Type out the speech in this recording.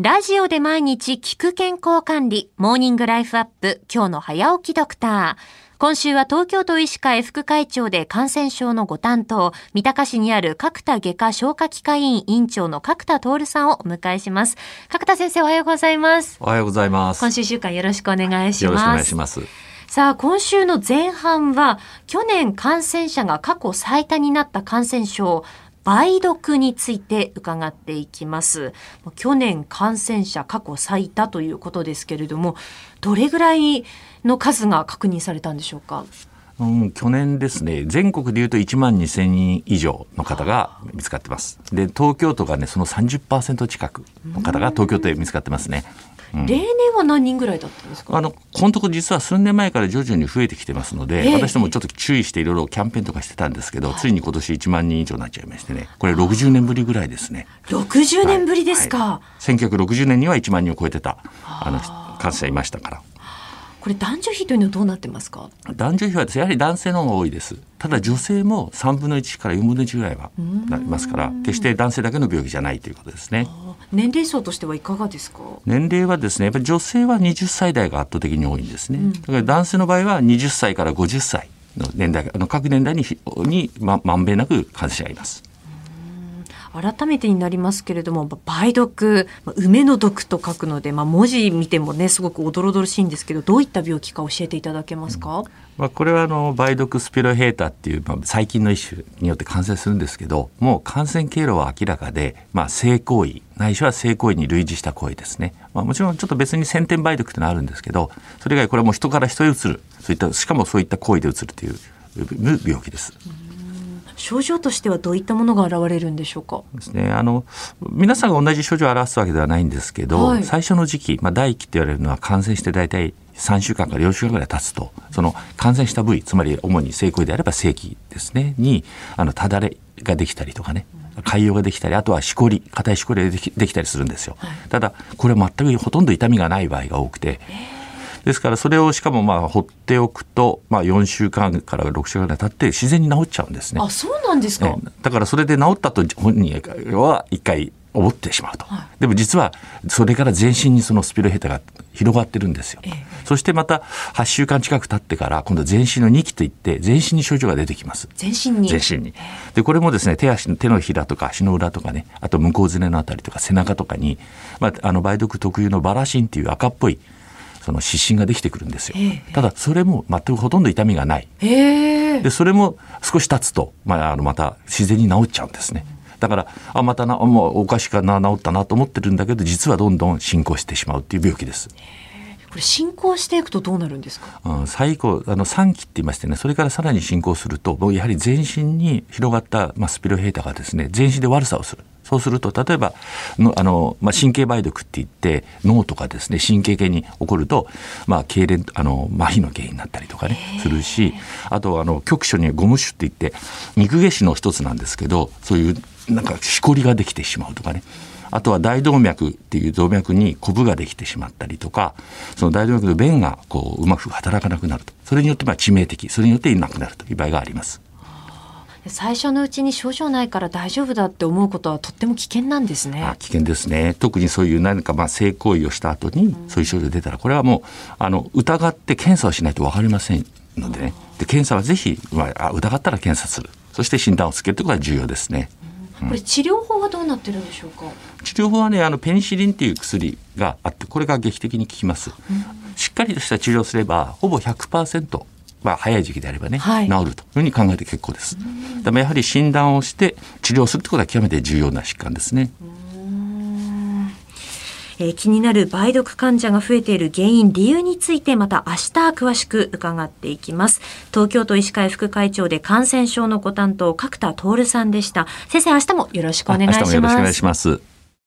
ラジオで毎日聞く健康管理、モーニングライフアップ、今日の早起きドクター。今週は東京都医師会副会長で感染症のご担当、三鷹市にある角田外科消化器科医院院長の角田徹さんをお迎えします。角田先生おはようございます。おはようございます。今週週間よろしくお願いします。よろしくお願いします。さあ、今週の前半は、去年感染者が過去最多になった感染症、梅毒について伺っていきます。去年感染者過去最多ということですけれども、どれぐらいの数が確認されたんでしょうか？うん、去年ですね、全国でいうと1万2000人以上の方が見つかってます。で、東京都がね、その30%近くの方が東京都で見つかってますね。うん、例年は何人ぐらいだったんですか？あの、このとこ実は数年前から徐々に増えてきてますので、えー、私どもちょっと注意していろいろキャンペーンとかしてたんですけど、はい、ついに今年1万人以上になっちゃいましてね、これ60年ぶりぐらいですね。60年ぶりですか、はい。はい、1960年には1万人を超えてた、あの、感染者いましたから。これ男女比というのはどうなってますか？男女比はやはり男性の方が多いです。ただ女性も3分の1から4分の1ぐらいはなりますから決して男性だけの病気じゃないということですね。年齢層としてはいかがですか？年齢はですねやっぱり女性は20歳代が圧倒的に多いんですね、うん、だから男性の場合は20歳から50歳の年代あの各年代ににままんべんなく感染者がいます改めてになりますけれども梅毒梅の毒と書くので、まあ、文字見てもねすごくおどろどろしいんですけどどういった病気か教えていただけますか、うん、まあ、これはあの梅毒スピロヘータっていう、まあ、細菌の一種によって感染するんですけどもう感染経路は明らかで、まあ、性行為ないしは性行為に類似した行為ですね、まあ、もちろんちょっと別に先天梅毒ってのはあるんですけどそれ以外これはもう人から人へうつるそういったしかもそういった行為でうつるという病気です。うん症状としてはどういったものが現れるんでしょうか？ですね。あの皆さんが同じ症状を表すわけではないんですけど、はい、最初の時期、まあ、第一期って言われるのは感染して大体3週間から4週間ぐらい経つとその感染した部位つまり主に性行為であれば性器ですねにあのただれができたりとかね潰瘍ができたりあとはしこり硬いしこりができできたりするんですよ、はい、ただこれは全くほとんど痛みがない場合が多くて。ですからそれをしかもまあ放っておくと、まあ、4週間から6週間経って自然に治っちゃうんですね。あそうなんですか、だからそれで治ったと本人は一回思ってしまうと、はい、でも実はそれから全身にそのスピロヘタが広がってるんですよ、ええ、そしてまた8週間近く経ってから今度全身の2期といって全身に症状が出てきます。全身に？全身に。でこれもですね手足の手のひらとか足の裏とかねあと向こうずねのあたりとか背中とかに、まあ、あの梅毒特有のバラシンっていう赤っぽいその湿疹ができてくるんですよ。ただそれも全くほとんど痛みがない。でそれも少し経つと、まあ、あのまた自然に治っちゃうんですね。だからあまたなもうおかしかな治ったなと思ってるんだけど実はどんどん進行してしまうっていう病気です。これ進行していくとどうなるんですか、うん、最後あの3期って言いましてねそれからさらに進行するとやはり全身に広がった、まあ、スピロヘータがですね全身で悪さをする。そうすると例えばのあの、まあ、神経梅毒って言って脳とかですね神経系に起こると、まあ、痙攣あの麻痺の原因になったりとかねするしあとあの局所にゴム種って言って肉下死の一つなんですけどそういうなんかしこりができてしまうとかねあとは大動脈っていう動脈にコブができてしまったりとかその大動脈の弁がこううまく働かなくなるとそれによってまあ致命的それによっていなくなるという場合があります。最初のうちに症状ないから大丈夫だって思うことはとっても危険なんですね。あ危険ですね。特にそういう何かまあ性行為をした後にそういう症状が出たらこれはもうあの疑って検査をしないと分かりませんのでね。で検査はぜひ、まあ、疑ったら検査する。そして診断をつけるということが重要ですね。これ治療法はどうなってるんでしょうか？治療法はね、あのペニシリンっていう薬があって、これが劇的に効きます。しっかりとした治療をすれば、ほぼ100%。まあ、早い時期であればね、はい、治るというふうに考えて結構です。でもやはり診断をして治療するということは極めて重要な疾患ですね。えー、気になる梅毒患者が増えている原因、理由についてまた明日詳しく伺っていきます。東京都医師会副会長で感染症のご担当、角田徹さんでした。先生、明日もよろしくお願いします。明日もよろしくお願いします。